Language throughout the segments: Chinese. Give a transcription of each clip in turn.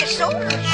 这收入。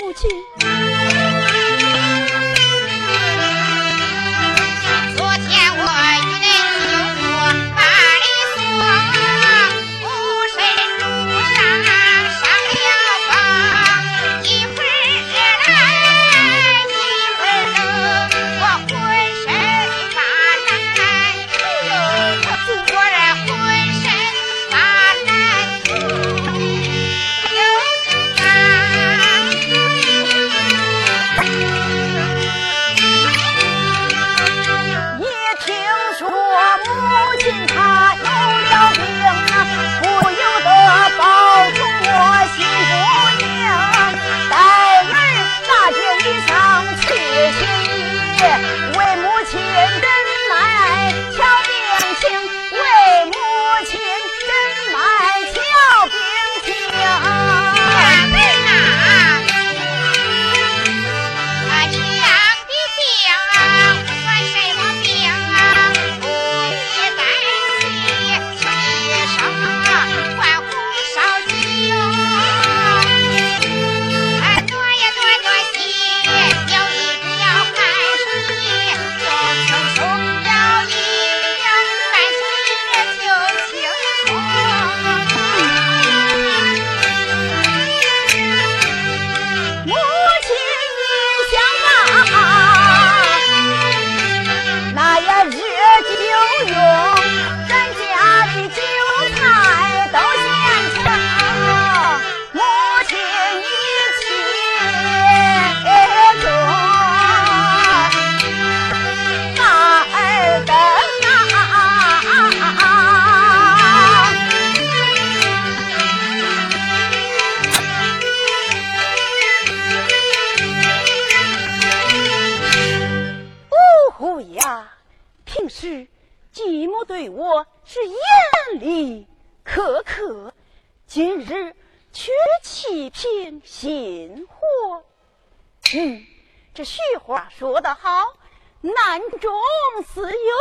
母亲心火。嗯，这俗话说得好，难中自有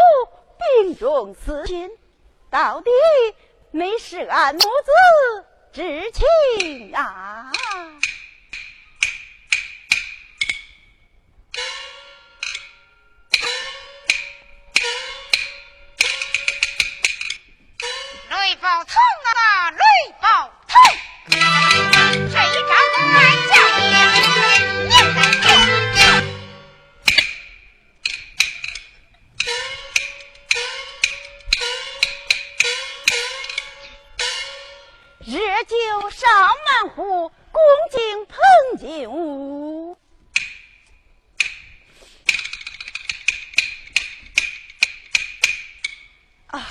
病中自亲。到底没事俺母子之情啊！雷暴冲啊！雷暴冲！招叫，酒上满壶，恭敬捧进屋。啊，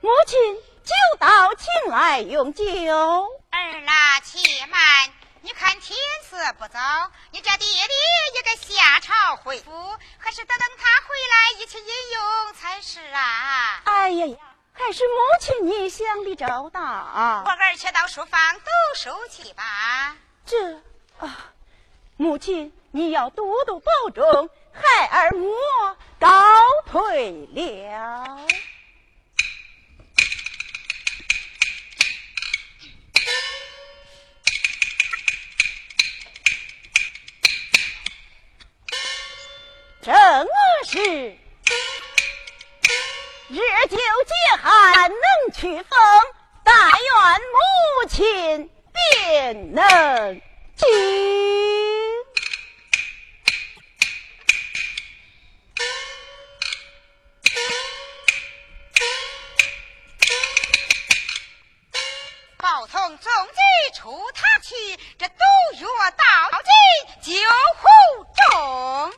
母亲，酒倒请来用酒。看天色不早，你这爹爹也该下朝回府，还是等等他回来一起饮用才是啊！哎呀呀，还是母亲你想的周到。我儿且到书房读书去吧。这啊，母亲你要多多保重，孩儿我告退了。正是日久见寒能驱风，但愿母亲便能经。报通总机出他去，这毒药到底救护中。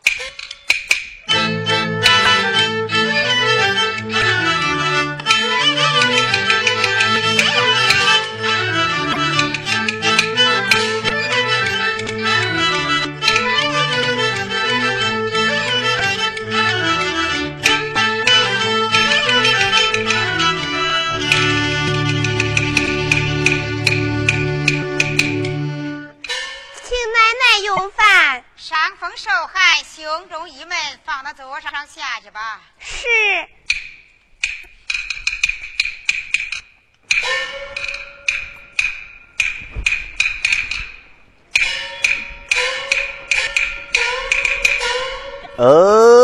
闷，放到桌上下去吧。是。嗯，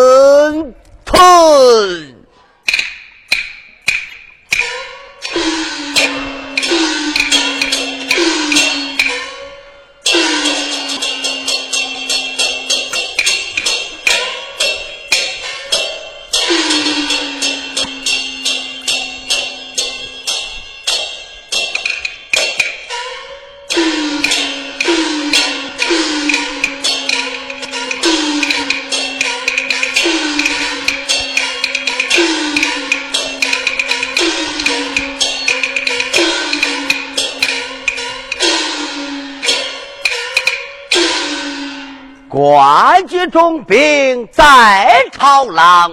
官居重兵在朝郎，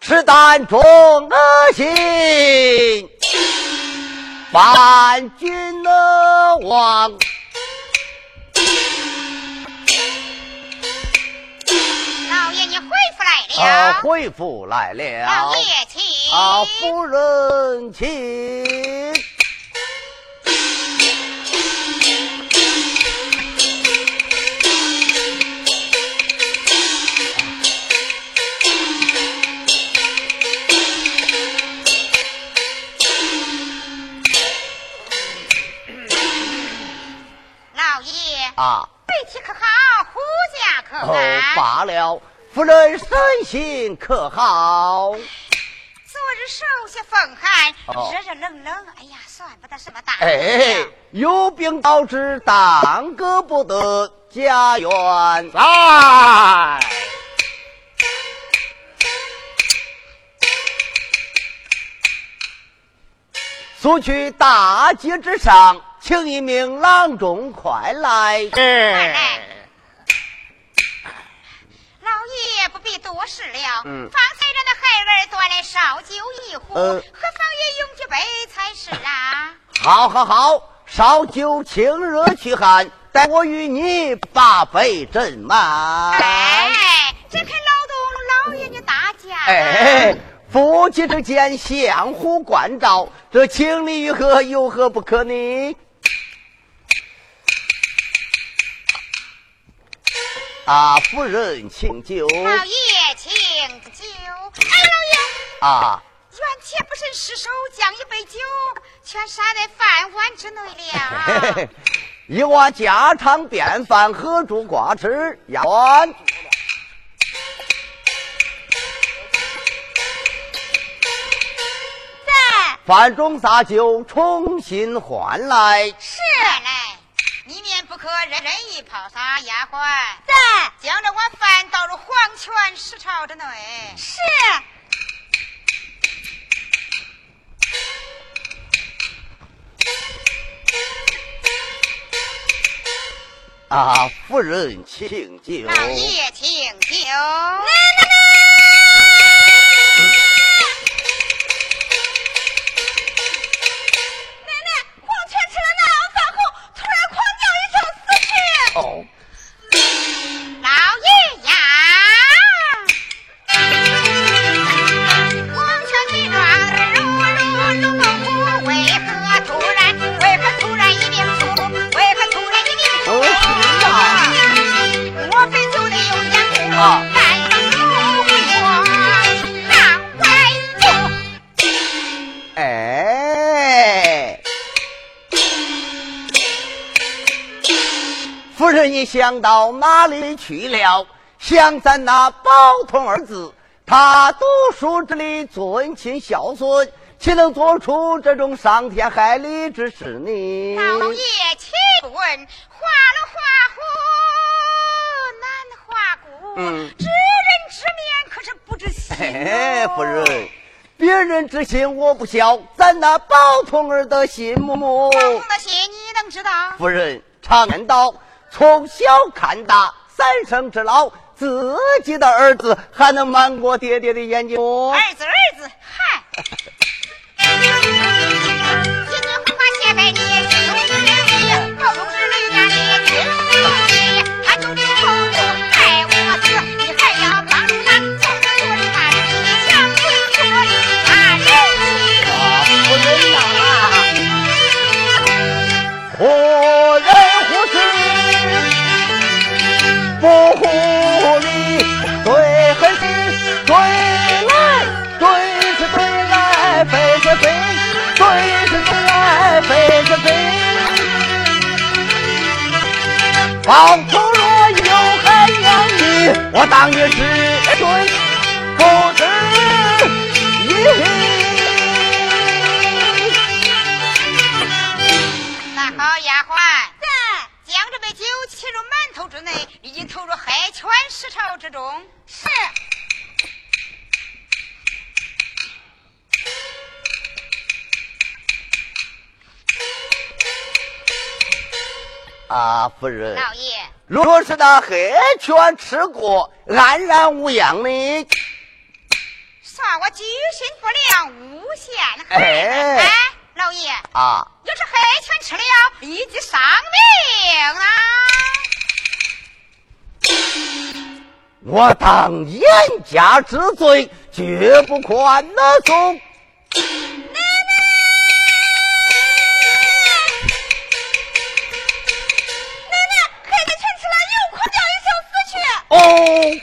赤胆忠恶心，万军亡。老爷，你回府来了。啊，回府来了。老爷，请。啊，夫人，请。心可好？昨日受些风寒，热热冷冷，哎呀，算不得什么大哎，有病导致耽搁不得家园。来，速去大街之上。请一名郎中快来！快来！老爷不必多事了。嗯，方才让那孩儿端来烧酒一壶，何方也用几杯才是啊！好，好，好，烧酒清热驱寒，待我与你把杯斟满。哎，这可劳动老爷你大驾。哎，夫妻之间相互关照，这情理于何？有何不可呢？啊，夫人请酒。老爷请酒。哎，老爷。啊。冤且不慎失手，将一杯酒全洒在饭碗之内了。一碗家常便饭，何足挂齿？丫鬟。在。饭中洒酒，重新换来。是。人人一跑撒丫鬟，在将这碗饭倒入黄泉石槽之内。是。啊，夫人，请酒。老爷，请酒。你想到哪里去了？想咱那宝通儿子，他读书之里尊亲孝顺，岂能做出这种伤天害理之事呢？老爷，请问花了花虎，难花骨，嗯，知人知面可是不知心。哎，夫人，别人之心我不晓，咱那宝通儿的心目。宝通的心你能知道？夫人常言道。从小看大，三生之老，自己的儿子还能瞒过爹爹的眼睛？儿子，儿子，嗨！包头若有海洋里，我当也知尊不知义。那好丫鬟，再将这杯酒沏入馒头之内，已经投入黑泉石潮之中。啊，夫人。老爷。若是那黑犬吃过，安然无恙呢？算我居心不良，诬陷黑人。哎，老爷。啊。要是黑犬吃了，立即丧命啊！我当严加之罪，绝不宽松。叫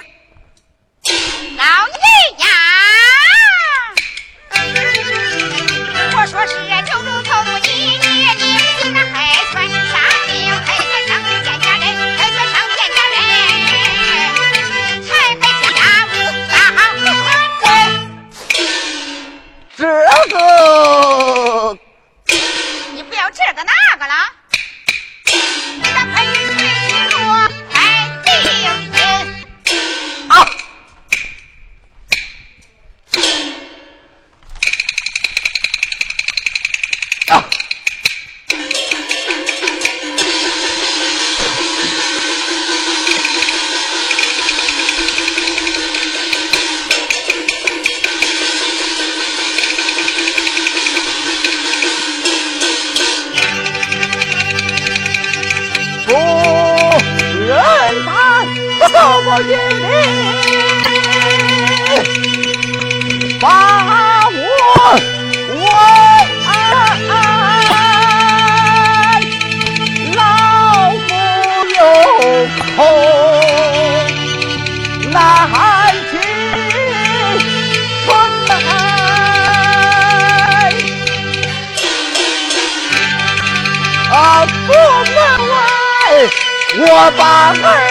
我把儿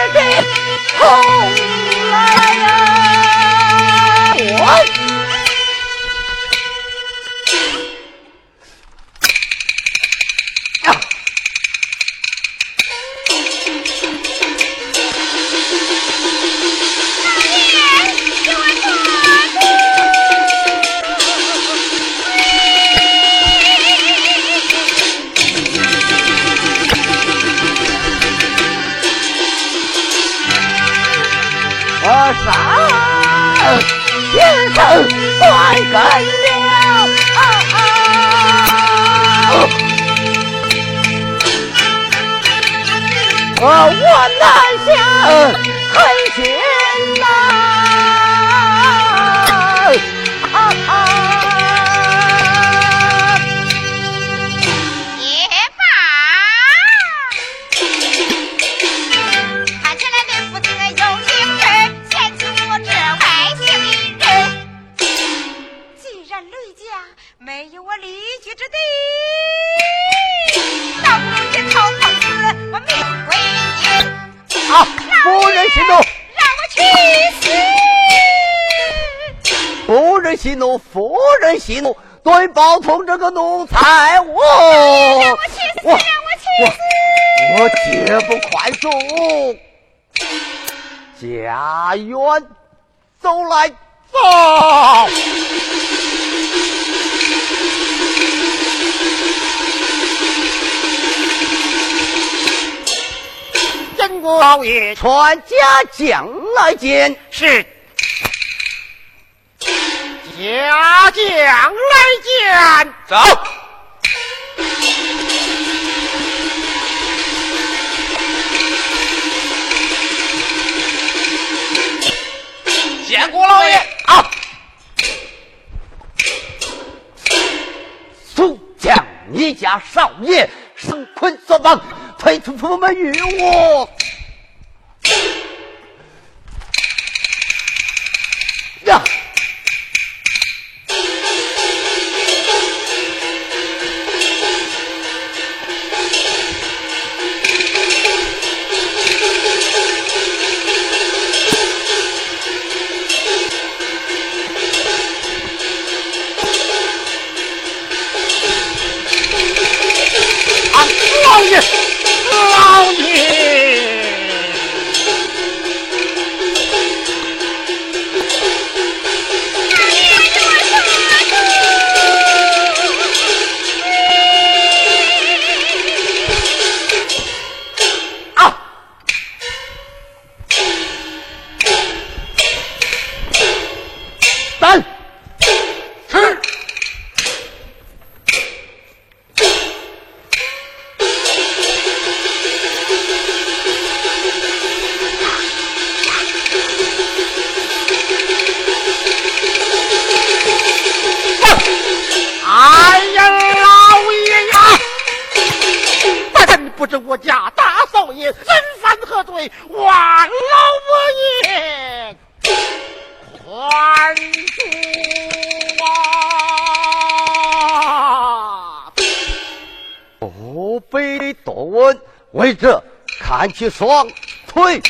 我绝不宽恕。家园，走来，走。陈国老爷，传家将来见。是。家将来见。走。见过老爷。啊。速将你家少爷绳捆作绑。推出府门与我呀！啊，老爷老爷。起双腿。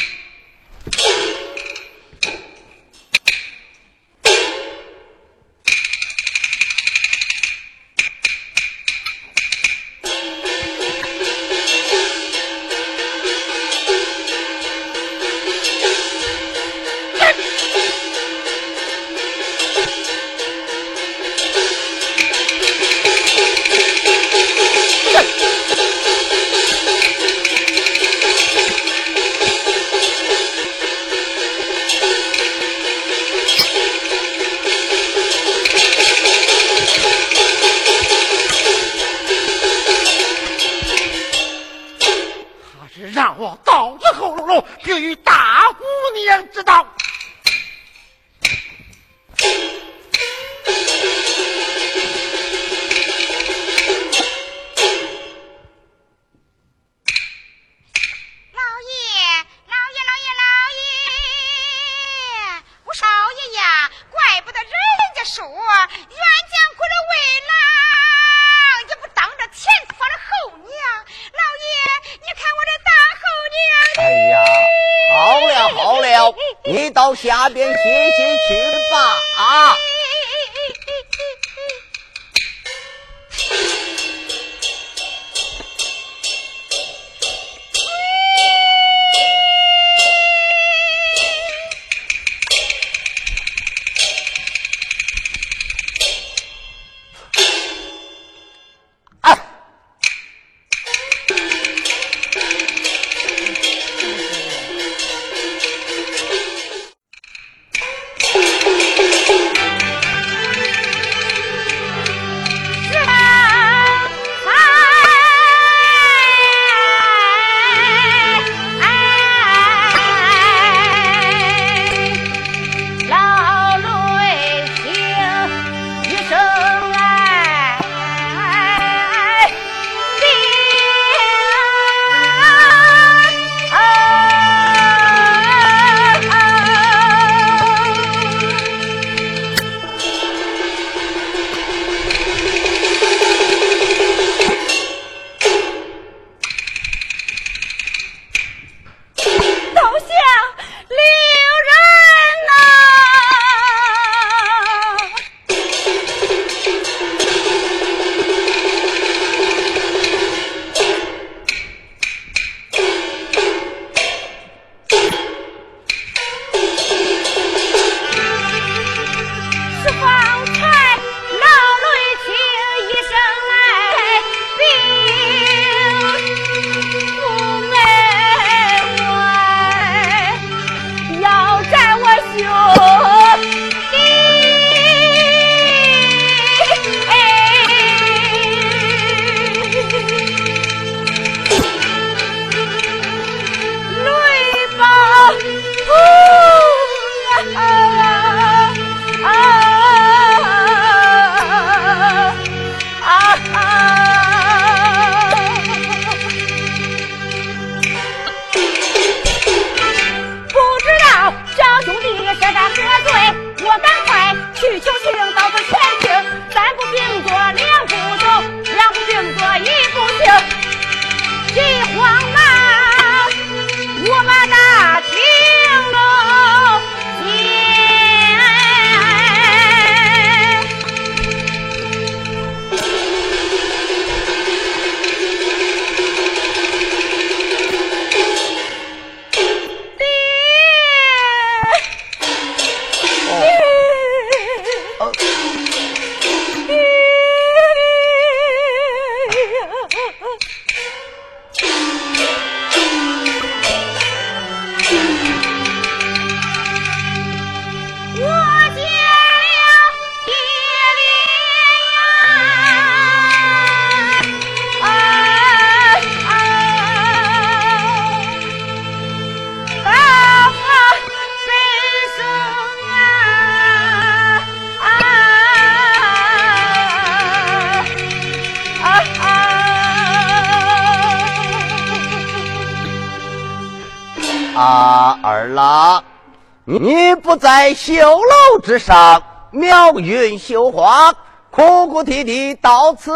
在绣楼之上妙云绣花，哭哭啼啼到此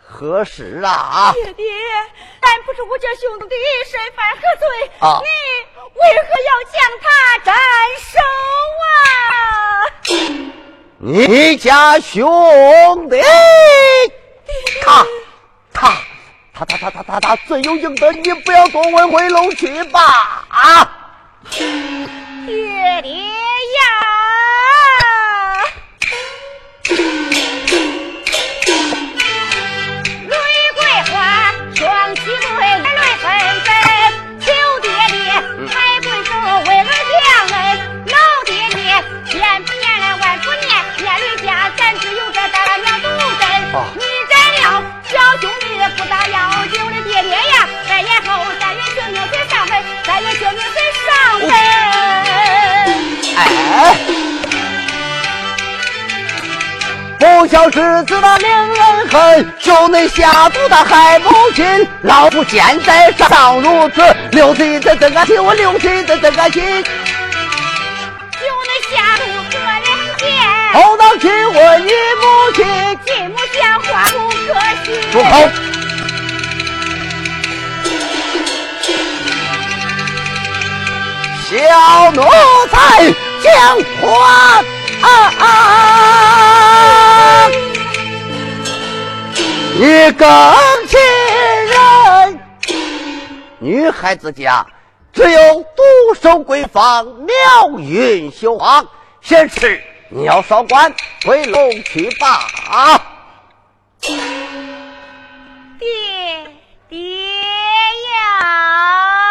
何时啊？爹爹，但不是我家兄弟身犯何罪？啊你为何要将他斩首啊？你家兄弟，他他他他他他他他罪有应得，你不要多问，回楼去吧啊！it is. 要知子那令人恨，就那下毒他害母亲。老夫现在尚如此，留心怎怎个替我留心怎怎个心？就那下毒可两见，好到亲我你母亲，金母鲜花不可信。住口！小奴才，讲话啊啊啊！你更亲人，女孩子家只有独守闺房，妙韵羞花。先吃，你要少管，回楼去吧。爹爹呀！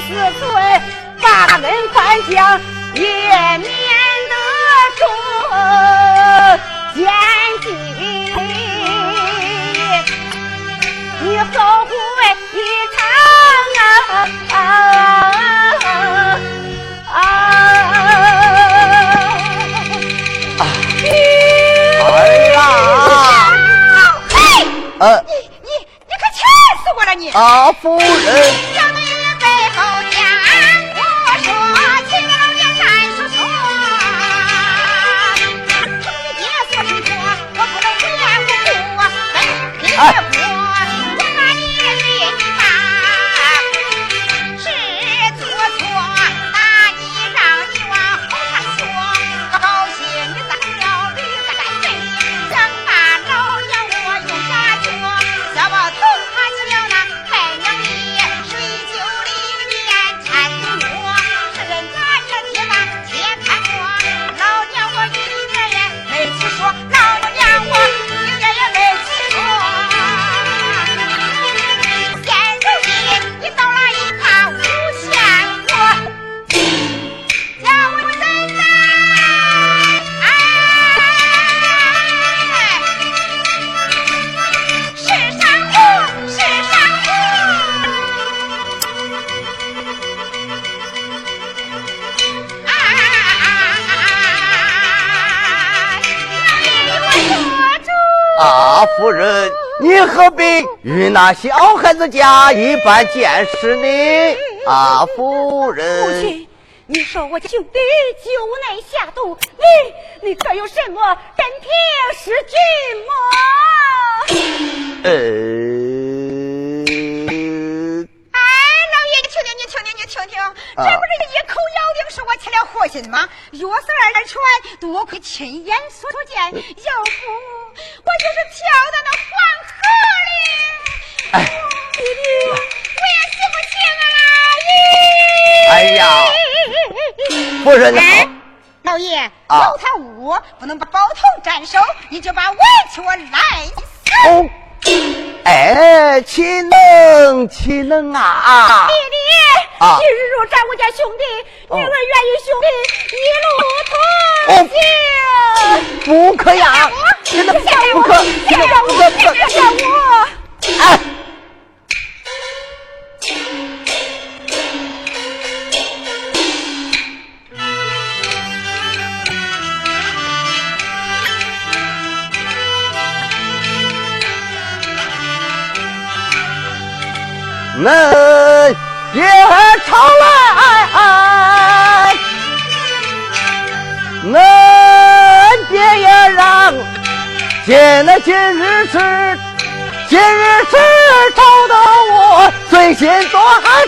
息思忖，把恩宽降，也免得出奸计，你后悔一场啊！啊啊！你你你可气死我了你！啊，夫人，与那小孩子家一般见识呢？啊，夫母人，亲，你说我家兄弟酒内下毒，你你可有什么真凭实据吗？呃，听听，这不是一口咬定是我起了祸心吗？约瑟儿传，多亏亲眼所见，要不我就是跳到那黄河里。哎弟弟，我也洗不清啊！咦哎呀，夫人哎，老爷，啊有他污，不能把宝头斩首，你就把委屈我来哎，岂能岂能啊！弟弟，啊今日若斩我家兄弟，哦女儿愿与兄弟一路同行。不可呀，真的不可，不可不可，不可，别让我！哎，恁也常来，恁爹也让，见了今日是，今日是吵得我最心多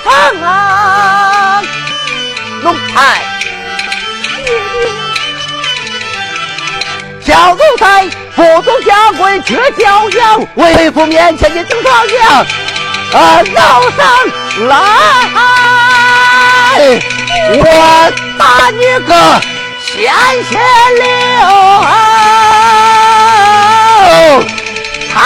疼啊！龙台，小奴才不懂家规却教养，为父面前的等状样。啊，闹上来！我打你个鲜血流！啊！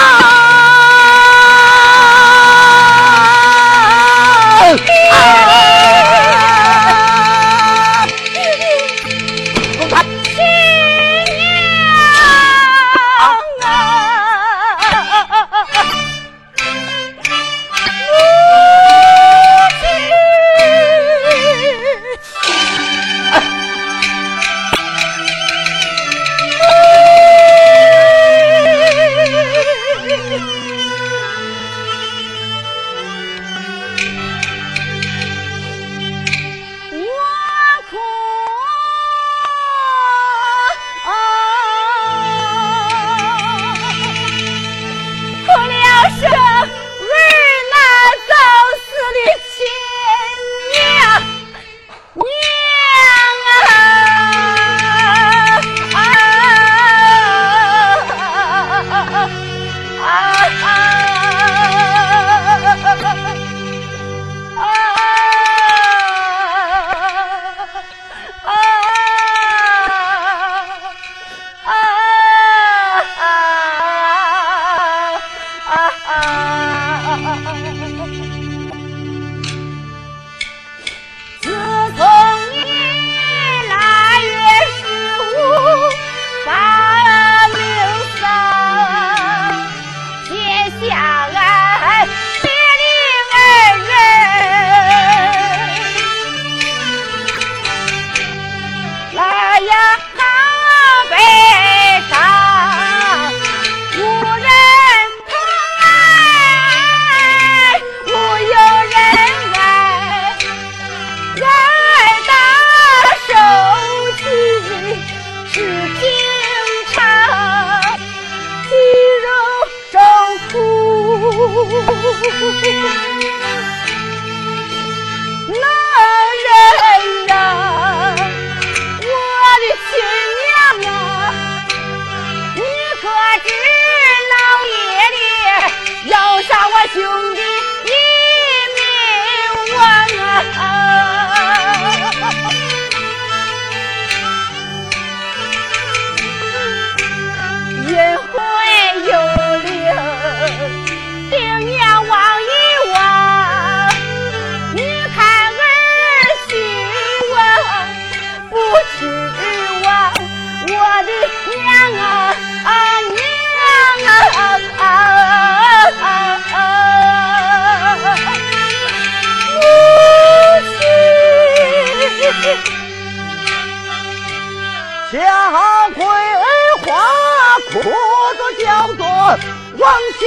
往下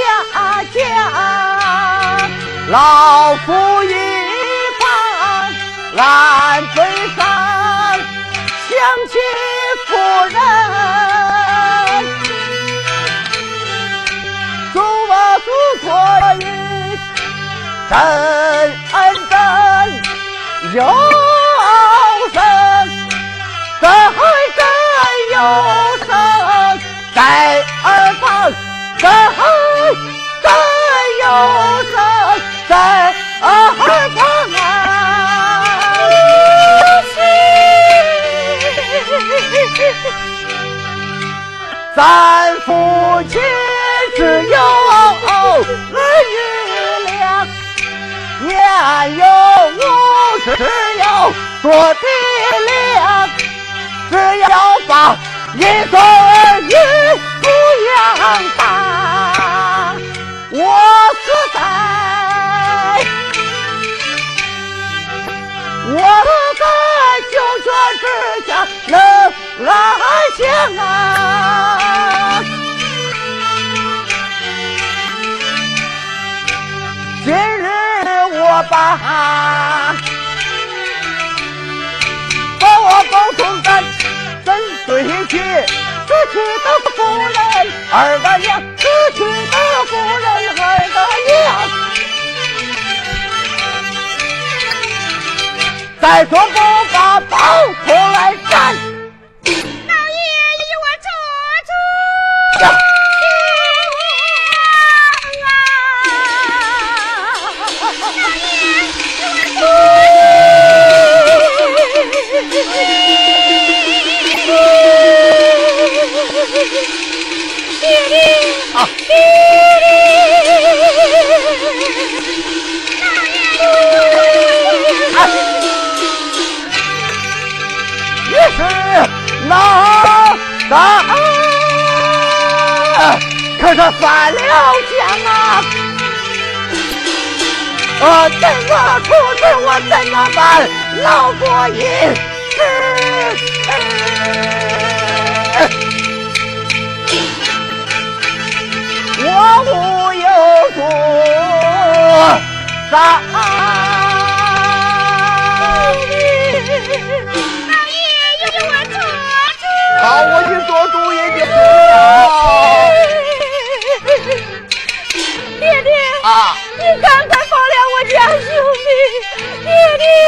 降，老夫一旁暗悲伤，想起夫人，祝我祖错意，真真有生，真真有生，在，真真有生，在耳旁啊！咱夫妻只有儿女俩，年幼无知，只有做爹娘，只要把一个啊！今日我把把我包同咱真对起，死去的夫人二个娘，死去的夫人二个娘。再说不把包出来斩。啊啊可是翻了天呐啊！呃，怎么处置我怎么办？老佛爷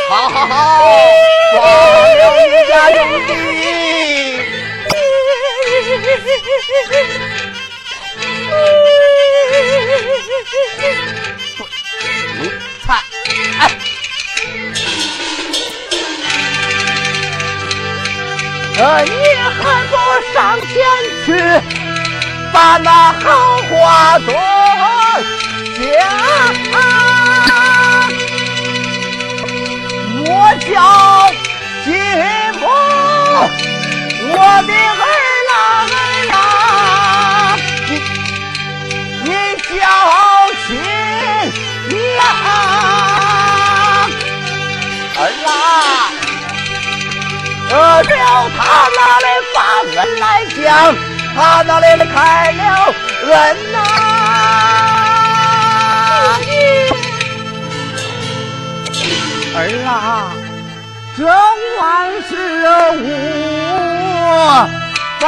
好好好，放了你家兄弟。你看，哎，呃，你还不上前去，把那好话说讲。我叫金木，我的儿郎儿郎，你你叫亲娘儿啦，得了他那里把恩来讲，他那里开了恩呐、儿啊，这万事无法